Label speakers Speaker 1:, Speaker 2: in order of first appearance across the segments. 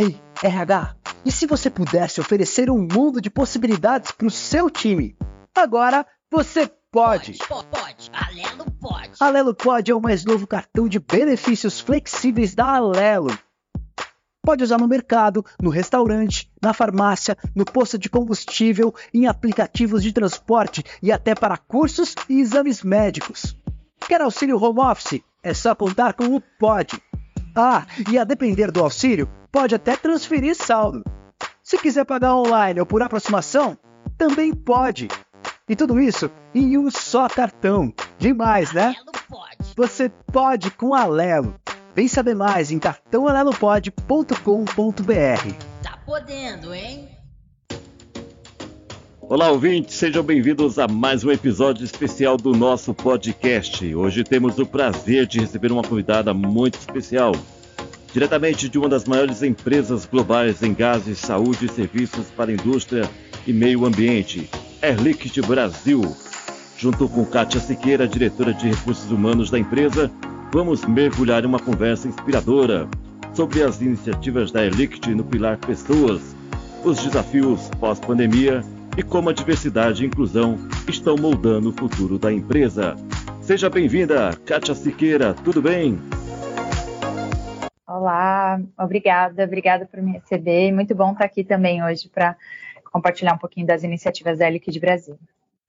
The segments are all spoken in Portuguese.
Speaker 1: Ei, RH, e se você pudesse oferecer um mundo de possibilidades para o seu time? Agora você pode.
Speaker 2: Pode, pode. Alelo pode.
Speaker 1: Alelo Pode é o mais novo cartão de benefícios flexíveis da Alelo. Pode usar no mercado, no restaurante, na farmácia, no posto de combustível, em aplicativos de transporte e até para cursos e exames médicos. Quer auxílio home office? É só contar com o Pode. Ah, e a depender do auxílio, pode até transferir saldo. Se quiser pagar online ou por aproximação, também pode. E tudo isso em um só cartão. Demais, né? Você pode com a Alelo. Vem saber mais em cartãoalelopod.com.br.
Speaker 2: Tá podendo, hein?
Speaker 3: Olá, ouvintes, sejam bem-vindos a mais um episódio especial do nosso podcast. Hoje temos o prazer de receber uma convidada muito especial, diretamente de uma das maiores empresas globais em gases, saúde e serviços para indústria e meio ambiente, Air Liquide Brasil. Junto com Kátia Siqueira, diretora de recursos humanos da empresa, vamos mergulhar em uma conversa inspiradora sobre as iniciativas da Air Liquide no pilar Pessoas, os desafios pós-pandemia e como a diversidade e inclusão estão moldando o futuro da empresa. Seja bem-vinda, Kátia Siqueira, tudo bem?
Speaker 4: Olá, obrigada, obrigada por me receber. Muito bom estar aqui também hoje para compartilhar um pouquinho das iniciativas da Liquid Brasil.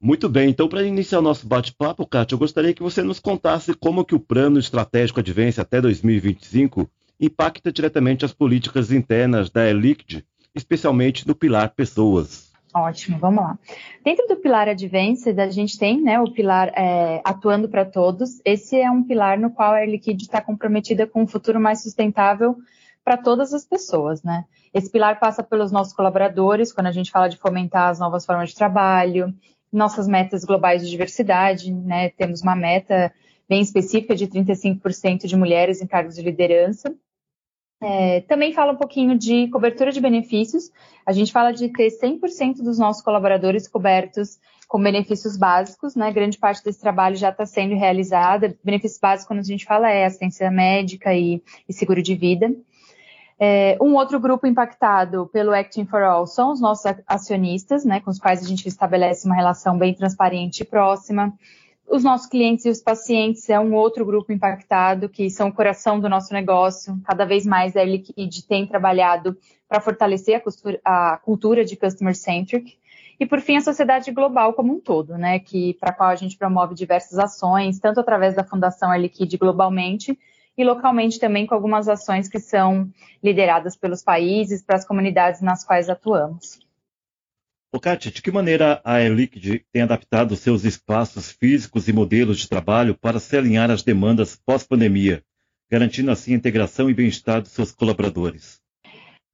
Speaker 3: Muito bem, então para iniciar o nosso bate-papo, Kátia, eu gostaria que você nos contasse como que o Plano Estratégico Advance até 2025 impacta diretamente as políticas internas da Air Liquide, especialmente no pilar Pessoas.
Speaker 4: Ótimo, vamos lá. Dentro do pilar Advanced, a gente tem né, o pilar é, Atuando para Todos. Esse é um pilar no qual a Air Liquide está comprometida com um futuro mais sustentável para todas as pessoas, né? Esse pilar passa pelos nossos colaboradores, quando a gente fala de fomentar as novas formas de trabalho, nossas metas globais de diversidade, né? Temos uma meta bem específica de 35% de mulheres em cargos de liderança. É, também fala um pouquinho de cobertura de benefícios. A gente fala de ter 100% dos nossos colaboradores cobertos com benefícios básicos, né? Grande parte desse trabalho já está sendo realizada. Benefícios básicos, quando a gente fala, é assistência médica e, e seguro de vida. É, um outro grupo impactado pelo Acting for All são os nossos acionistas, né, com os quais a gente estabelece uma relação bem transparente e próxima. Os nossos clientes e os pacientes é um outro grupo impactado, que são o coração do nosso negócio. Cada vez mais a Air Liquide tem trabalhado para fortalecer a, costura, a, cultura de customer centric. E por fim, a sociedade global como um todo, né, que para a qual a gente promove diversas ações, tanto através da Fundação Air Liquide globalmente, e localmente também com algumas ações que são lideradas pelos países, para as comunidades nas quais atuamos.
Speaker 3: Ô, Kátia, de que maneira a Air Liquide tem adaptado seus espaços físicos e modelos de trabalho para se alinhar às demandas pós-pandemia, garantindo assim a integração e bem-estar dos seus colaboradores?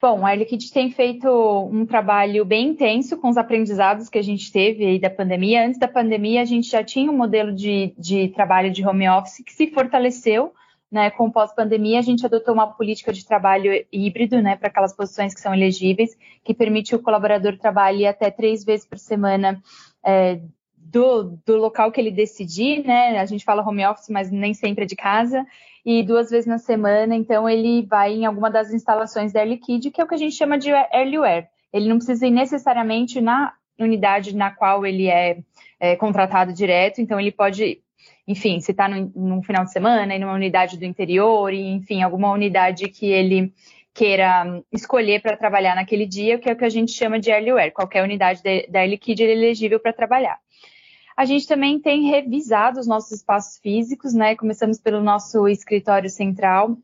Speaker 4: Bom, a Air Liquide tem feito um trabalho bem intenso com os aprendizados que a gente teve aí da pandemia. Antes da pandemia, a gente já tinha um modelo de, de trabalho de home office que se fortaleceu né, com pós-pandemia, a gente adotou uma política de trabalho híbrido, né, para aquelas posições que são elegíveis, que permite o colaborador trabalhe até três vezes por semana é, do, do, local que ele decidir, né? A gente fala home office, mas nem sempre é de casa, e duas vezes na semana, então ele vai em alguma das instalações da Air que é o que a gente chama de Airlyware. Ele não precisa ir necessariamente na unidade na qual ele é, é contratado direto, então ele pode enfim, se está num final de semana, em uma unidade do interior, e, enfim, alguma unidade que ele queira escolher para trabalhar naquele dia, que é o que a gente chama de earlyware. Qualquer unidade da Liquide é elegível para trabalhar. A gente também tem revisado os nossos espaços físicos, né? Começamos pelo nosso escritório central,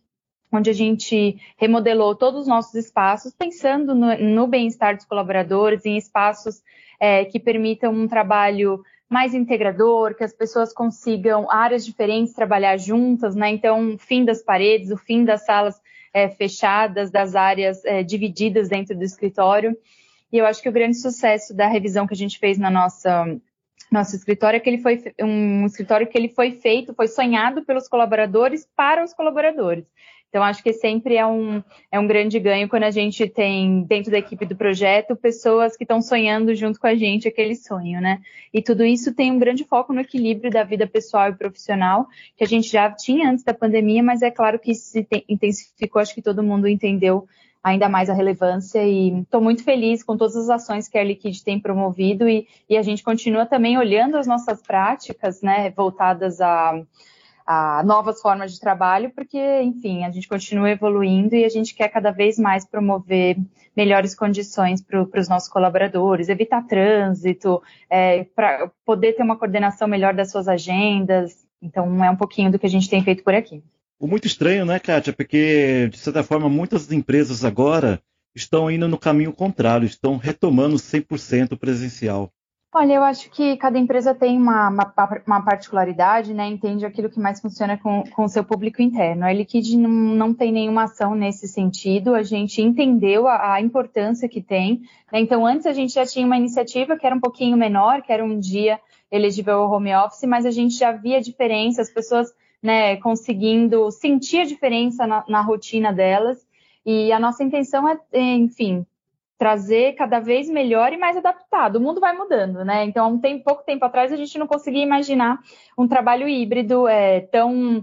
Speaker 4: onde a gente remodelou todos os nossos espaços, pensando no, no bem-estar dos colaboradores, em espaços é, que permitam um trabalho mais integrador, que as pessoas consigam áreas diferentes trabalhar juntas, né? Então, o fim das paredes, o fim das salas é, fechadas, das áreas é, divididas dentro do escritório. E eu acho que o grande sucesso da revisão que a gente fez na nossa nosso escritório é que ele foi um escritório que ele foi feito, foi sonhado pelos colaboradores para os colaboradores. Então, acho que sempre é um, é um grande ganho quando a gente tem dentro da equipe do projeto pessoas que estão sonhando junto com a gente aquele sonho, né? E tudo isso tem um grande foco no equilíbrio da vida pessoal e profissional, que a gente já tinha antes da pandemia, mas é claro que isso se intensificou, acho que todo mundo entendeu ainda mais a relevância e estou muito feliz com todas as ações que a Liquid tem promovido e, e, a gente continua também olhando as nossas práticas, né, voltadas a, a novas formas de trabalho, porque, enfim, a gente continua evoluindo e a gente quer cada vez mais promover melhores condições para os nossos colaboradores, evitar trânsito, é, para poder ter uma coordenação melhor das suas agendas. Então, é um pouquinho do que a gente tem feito por aqui.
Speaker 3: O muito estranho, né, Kátia? Porque, de certa forma, muitas empresas agora estão indo no caminho contrário, estão retomando 100% presencial.
Speaker 4: Olha, eu acho que cada empresa tem uma, uma, uma, particularidade, né? Entende aquilo que mais funciona com, o seu público interno. A Liquid não, não tem nenhuma ação nesse sentido. A gente entendeu a, a importância que tem. Né? Então, antes a gente já tinha uma iniciativa que era um pouquinho menor, que era um dia elegível ao home office, mas a gente já via diferença, as pessoas né, conseguindo sentir a diferença na, na rotina delas. E a nossa intenção é, enfim, trazer cada vez melhor e mais adaptado. O mundo vai mudando, né? Então, há um tempo, pouco tempo atrás, a gente não conseguia imaginar um trabalho híbrido é, tão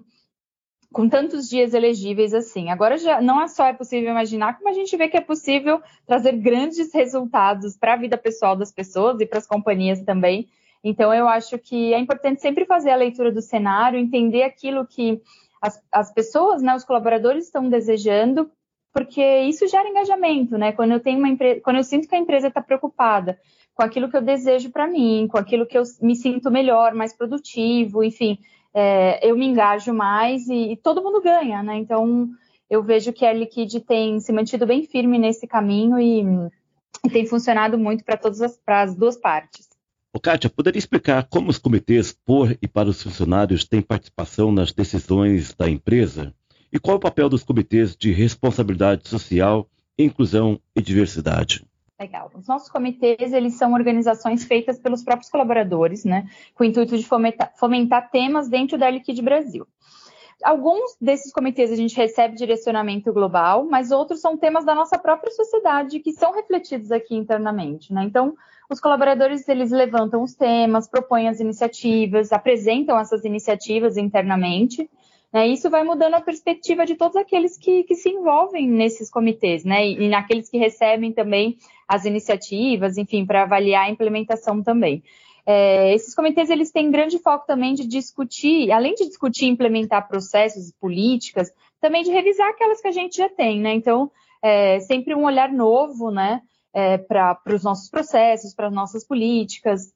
Speaker 4: com tantos dias elegíveis assim. Agora já não é só é possível imaginar, como a gente vê que é possível trazer grandes resultados para a vida pessoal das pessoas e para as companhias também. Então, eu acho que é importante sempre fazer a leitura do cenário, entender aquilo que as, as pessoas, né, os colaboradores estão desejando porque isso gera engajamento, né? Quando eu tenho uma empresa, quando eu sinto que a empresa está preocupada com aquilo que eu desejo para mim, com aquilo que eu me sinto melhor, mais produtivo, enfim, é, eu me engajo mais e, e, todo mundo ganha, né? Então eu vejo que a Liquid tem se mantido bem firme nesse caminho e, e tem funcionado muito para todas as, as duas partes.
Speaker 3: Ô, Kátia, poderia explicar como os comitês por e para os funcionários têm participação nas decisões da empresa? E qual é o papel dos comitês de responsabilidade social, inclusão e diversidade?
Speaker 4: Legal. Os nossos comitês, eles são organizações feitas pelos próprios colaboradores, né, com o intuito de fomentar, fomentar temas dentro da Liquid Brasil. Alguns desses comitês a gente recebe direcionamento global, mas outros são temas da nossa própria sociedade que são refletidos aqui internamente, né? Então, os colaboradores eles levantam os temas, propõem as iniciativas, apresentam essas iniciativas internamente né? Isso vai mudando a perspectiva de todos aqueles que, que se envolvem nesses comitês, né? E, e naqueles que recebem também as iniciativas, enfim, para avaliar a implementação também. É, esses comitês eles têm grande foco também de discutir, além de discutir e implementar processos e políticas, também de revisar aquelas que a gente já tem, né? Então, é, sempre um olhar novo, né? É, para os nossos processos, para as nossas políticas,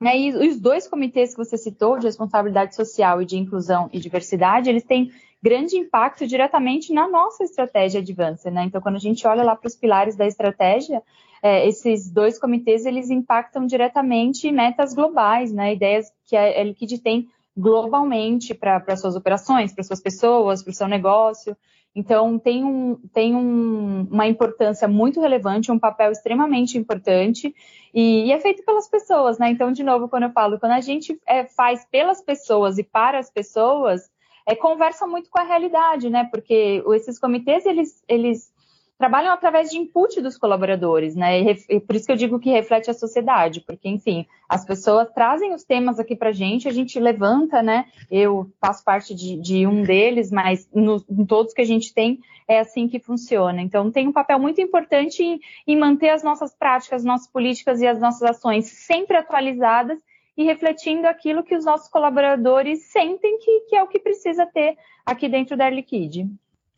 Speaker 4: né, e os dois comitês que você citou, de responsabilidade social e de inclusão e diversidade, eles têm grande impacto diretamente na nossa estratégia de. Né? Então, quando a gente olha lá para os pilares da estratégia, é, esses dois comitês eles impactam diretamente metas globais, né? ideias que a Liquid tem globalmente para suas operações, para suas pessoas, para o seu negócio. Então, tem, um, tem um, uma importância muito relevante, um papel extremamente importante, e, e, é feito pelas pessoas, né? Então, de novo, quando eu falo, quando a gente é, faz pelas pessoas e para as pessoas, é, conversa muito com a realidade, né? Porque esses comitês, eles, eles trabalham através de input dos colaboradores, né? E, por isso que eu digo que reflete a sociedade, porque, enfim, as pessoas trazem os temas aqui para a gente, a gente levanta, né? Eu faço parte de, de um deles, mas no, em todos que a gente tem, é assim que funciona. Então, tem um papel muito importante em, em manter as nossas práticas, nossas políticas e as nossas ações sempre atualizadas e refletindo aquilo que os nossos colaboradores sentem que, que é o que precisa ter aqui dentro da Liquide.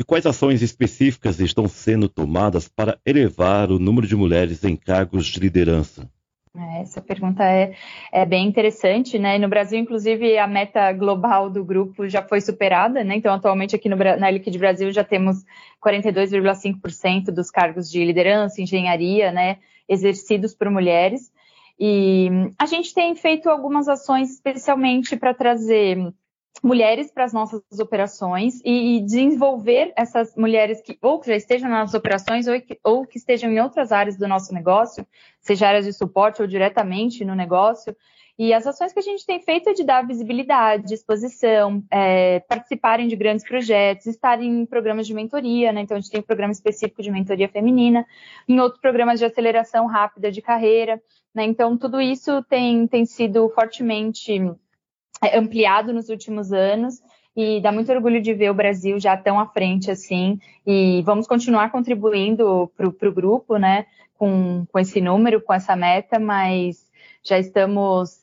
Speaker 3: E quais ações específicas estão sendo tomadas para elevar o número de mulheres em cargos de liderança?
Speaker 4: É, essa pergunta é, é, bem interessante, né? No Brasil, inclusive, a meta global do grupo já foi superada, né? Então, atualmente aqui no, na Liquid Brasil já temos 42,5% dos cargos de liderança, engenharia, né? Exercidos por mulheres. E a gente tem feito algumas ações especialmente para trazer mulheres para as nossas operações e, desenvolver essas mulheres que ou que já estejam nas operações ou que, ou que estejam em outras áreas do nosso negócio, seja áreas de suporte ou diretamente no negócio. E as ações que a gente tem feito é de dar visibilidade, exposição, é, participarem de grandes projetos, estarem em programas de mentoria, né? Então a gente tem um programa específico de mentoria feminina, em outros programas de aceleração rápida de carreira, né? Então tudo isso tem, tem sido fortemente ampliado nos últimos anos e dá muito orgulho de ver o Brasil já tão à frente assim. E vamos continuar contribuindo para o grupo, né? Com, com esse número, com essa meta, mas já estamos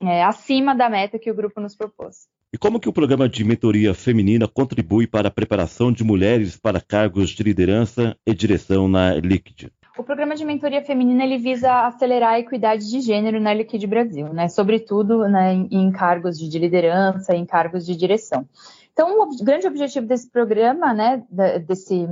Speaker 4: é, acima da meta que o grupo nos propôs.
Speaker 3: E como que o programa de mentoria feminina contribui para a preparação de mulheres para cargos de liderança e direção na Liquid?
Speaker 4: O programa de mentoria feminina ele visa acelerar a equidade de gênero na Liquid Brasil, né? sobretudo né, em cargos de liderança, em cargos de direção. Então, o grande objetivo desse programa, né, desse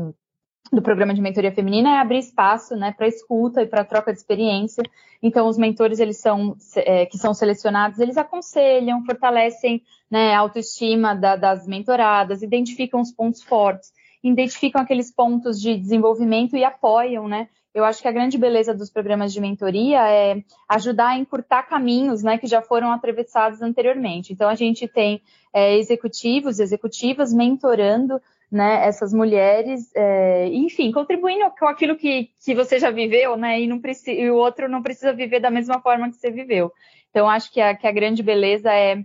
Speaker 4: do programa de mentoria feminina é abrir espaço né, para escuta e para troca de experiência. Então, os mentores eles são, é, que são selecionados, eles aconselham, fortalecem né, a autoestima da, das mentoradas, identificam os pontos fortes, identificam aqueles pontos de desenvolvimento e apoiam, né? Eu acho que a grande beleza dos programas de mentoria é ajudar a encurtar caminhos né, que já foram atravessados anteriormente. Então, a gente tem é, executivos, executivas mentorando né, essas mulheres, é, enfim, contribuindo com aquilo que, que você já viveu, né, e, não e o outro não precisa viver da mesma forma que você viveu. Então, acho que a, que a grande beleza é,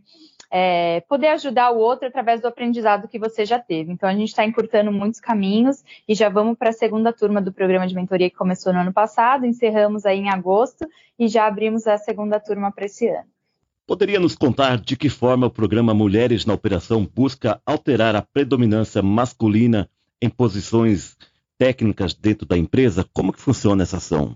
Speaker 4: é, poder ajudar o outro através do aprendizado que você já teve. Então, a gente está encurtando muitos caminhos e já vamos para a segunda turma do programa de mentoria que começou no ano passado, encerramos aí em agosto e já abrimos a segunda turma para esse ano.
Speaker 3: Poderia nos contar de que forma o programa Mulheres na Operação busca alterar a predominância masculina em posições técnicas dentro da empresa? Como que funciona essa ação?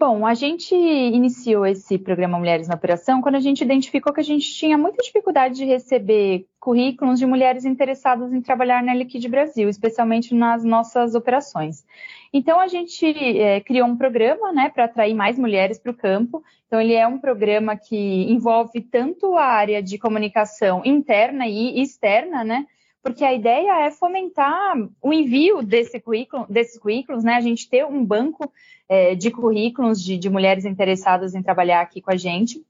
Speaker 4: Bom, a gente iniciou esse programa Mulheres na Operação quando a gente identificou que a gente tinha muita dificuldade de receber currículos de mulheres interessadas em trabalhar na Liquid Brasil, especialmente nas nossas operações. Então a gente é, criou um programa, né, para atrair mais mulheres para o campo. Então ele é um programa que envolve tanto a área de comunicação interna e externa, né, porque a ideia é fomentar o envio desse currículo, desses currículos, né? A gente ter um banco é, de currículos de, de mulheres interessadas em trabalhar aqui com a gente.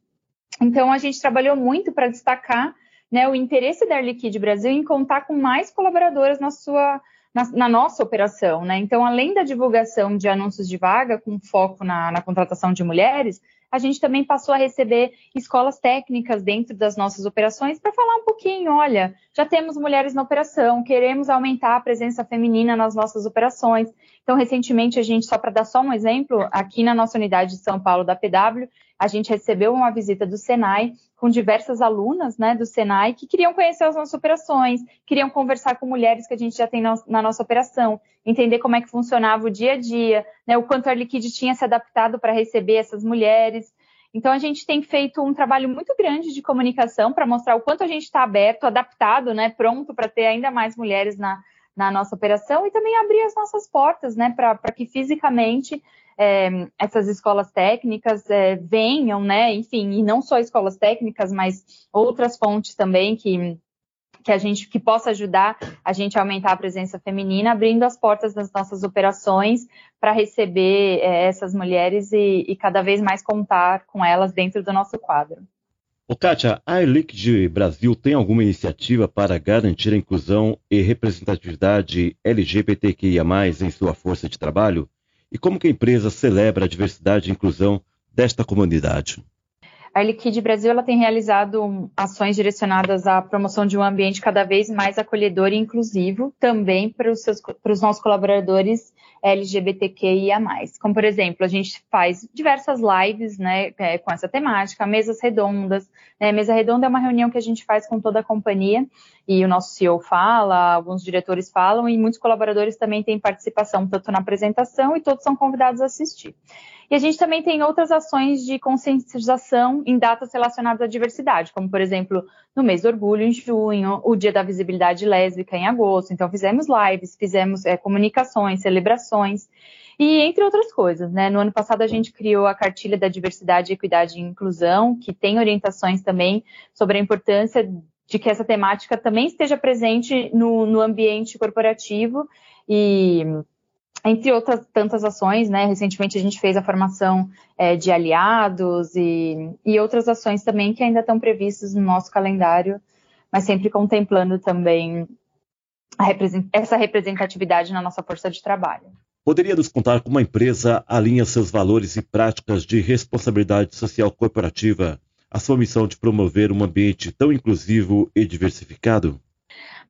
Speaker 4: Então, a gente trabalhou muito para destacar né, o interesse da Air Brasil em contar com mais colaboradoras na sua na, na, nossa operação, né? Então, além da divulgação de anúncios de vaga com foco na, na contratação de mulheres, a gente também passou a receber escolas técnicas dentro das nossas operações para falar um pouquinho, olha, já temos mulheres na operação, queremos aumentar a presença feminina nas nossas operações. Então, recentemente, a gente, só para dar só um exemplo, aqui na nossa unidade de São Paulo da PW, a gente recebeu uma visita do Senai com diversas alunas né, do Senai que queriam conhecer as nossas operações, queriam conversar com mulheres que a gente já tem na, nossa operação, entender como é que funcionava o dia a dia, né, o quanto a Liquid tinha se adaptado para receber essas mulheres. Então, a gente tem feito um trabalho muito grande de comunicação para mostrar o quanto a gente está aberto, adaptado, né, pronto para ter ainda mais mulheres na, na nossa operação e também abrir as nossas portas, né, para que fisicamente é, essas escolas técnicas é, venham, né, enfim, e não só escolas técnicas, mas outras fontes também que, que a gente que possa ajudar a gente a aumentar a presença feminina, abrindo as portas das nossas operações para receber é, essas mulheres e, e, cada vez mais contar com elas dentro do nosso quadro.
Speaker 3: O Kátia, a de Brasil tem alguma iniciativa para garantir a inclusão e representatividade LGBTQIA+, em sua força de trabalho? E como que a empresa celebra a diversidade e inclusão desta comunidade?
Speaker 4: A Liquid Brasil ela tem realizado ações direcionadas à promoção de um ambiente cada vez mais acolhedor e inclusivo, também para os, seus, para os nossos colaboradores LGBTQIA+. Como, por exemplo, a gente faz diversas lives né, é, com essa temática, mesas redondas. Né, mesa redonda é uma reunião que a gente faz com toda a companhia e o nosso CEO fala, alguns diretores falam e muitos colaboradores também têm participação tanto na apresentação e todos são convidados a assistir. E a gente também tem outras ações de conscientização em datas relacionadas à diversidade, como, por exemplo, no mês do orgulho, em junho, o dia da visibilidade lésbica, em agosto. Então, fizemos lives, fizemos é, comunicações, celebrações. E entre outras coisas, né? No ano passado a gente criou a cartilha da diversidade, equidade e inclusão, que tem orientações também sobre a importância de que essa temática também esteja presente no, no ambiente corporativo e entre outras tantas ações, né? Recentemente a gente fez a formação é, de aliados e, e outras ações também que ainda estão previstas no nosso calendário, mas sempre contemplando também represent essa representatividade na nossa força de trabalho.
Speaker 3: Poderia nos contar como a empresa alinha seus valores e práticas de responsabilidade social corporativa a sua missão de promover um ambiente tão inclusivo e diversificado?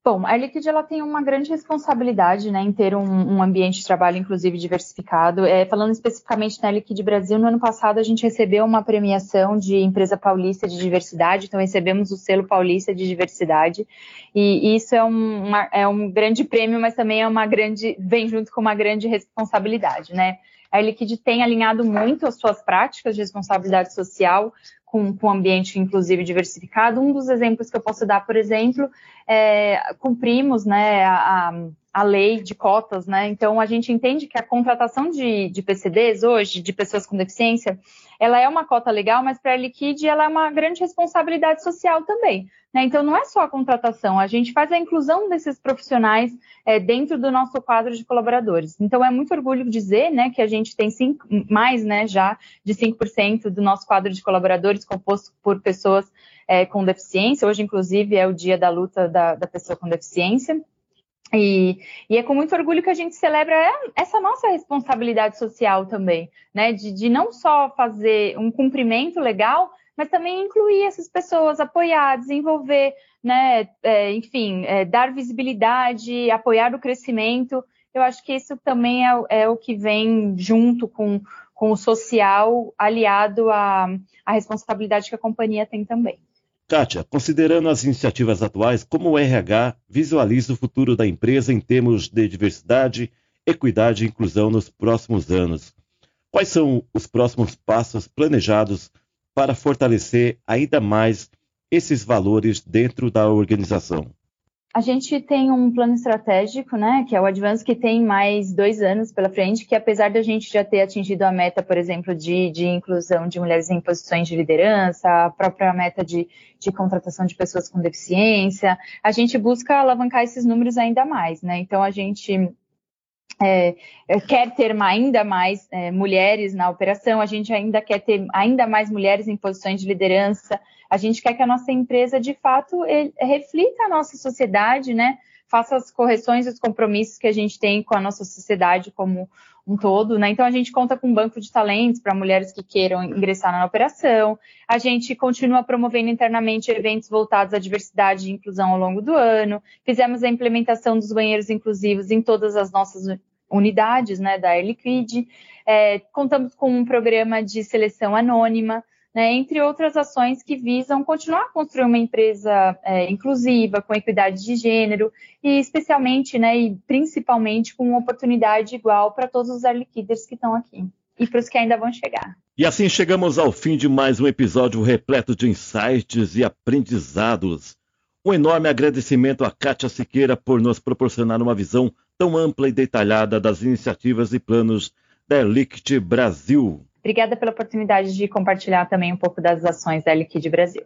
Speaker 4: Bom, a Liquid ela tem uma grande responsabilidade né, em ter um, um ambiente de trabalho inclusive diversificado. É, falando especificamente na Liquid Brasil, no ano passado a gente recebeu uma premiação de empresa paulista de diversidade, então recebemos o selo paulista de diversidade, e, isso é um, uma, é um grande prêmio, mas também é uma grande, vem junto com uma grande responsabilidade, né? A Liquid tem alinhado muito as suas práticas de responsabilidade social com, com ambiente inclusive diversificado. Um dos exemplos que eu posso dar, por exemplo, é, cumprimos né, a lei de cotas, né? Então a gente entende que a contratação de, de PCDs hoje, de pessoas com deficiência, ela é uma cota legal, mas para a Liquid ela é uma grande responsabilidade social também. Né? Então não é só a contratação, a gente faz a inclusão desses profissionais é, dentro do nosso quadro de colaboradores. Então é muito orgulho dizer né, que a gente tem cinco, mais né, já de 5% do nosso quadro de colaboradores composto por pessoas é, com deficiência. Hoje, inclusive, é o dia da luta da, da pessoa com deficiência. E, e, é com muito orgulho que a gente celebra essa nossa responsabilidade social também, né? De, de, não só fazer um cumprimento legal, mas também incluir essas pessoas, apoiar, desenvolver, né? É, enfim, é, dar visibilidade, apoiar o crescimento. Eu acho que isso também é, é o que vem junto com, com o social, aliado à, à responsabilidade que a companhia tem também.
Speaker 3: Kátia, considerando as iniciativas atuais, como o RH visualiza o futuro da empresa em termos de diversidade, equidade e inclusão nos próximos anos? Quais são os próximos passos planejados para fortalecer ainda mais esses valores dentro da organização?
Speaker 4: A gente tem um plano estratégico, né, que é o Advance, que tem mais dois anos pela frente, que apesar de a gente já ter atingido a meta, por exemplo, de, de inclusão de mulheres em posições de liderança, a própria meta de, de contratação de pessoas com deficiência, a gente busca alavancar esses números ainda mais, né? Então a gente é, é, quer ter ainda mais é, mulheres na operação, a gente ainda quer ter ainda mais mulheres em posições de liderança, a gente quer que a nossa empresa, de fato, ele, reflita a nossa sociedade, né? Faça as correções e os compromissos que a gente tem com a nossa sociedade como um todo, né? Então a gente conta com um banco de talentos para mulheres que queiram ingressar na operação. A gente continua promovendo internamente eventos voltados à diversidade e inclusão ao longo do ano. Fizemos a implementação dos banheiros inclusivos em todas as nossas unidades, né, da Air Liquid. É, contamos com um programa de seleção anônima né, entre outras ações que visam continuar a construir uma empresa é, inclusiva, com equidade de gênero e especialmente, né, e principalmente com uma oportunidade igual para todos os liquiders que estão aqui e para os que ainda vão chegar.
Speaker 3: E assim chegamos ao fim de mais um episódio repleto de insights e aprendizados. Um enorme agradecimento a Kátia Siqueira por nos proporcionar uma visão tão ampla e detalhada das iniciativas e planos da Liquid Brasil.
Speaker 4: Obrigada pela oportunidade de compartilhar também um pouco das ações da Liquid Brasil.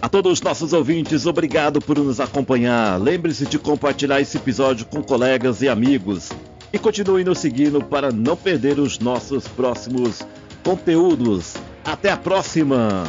Speaker 3: A todos os nossos ouvintes, obrigado por nos acompanhar. Lembre-se de compartilhar esse episódio com colegas e amigos. E continue nos seguindo para não perder os nossos próximos conteúdos. Até a próxima!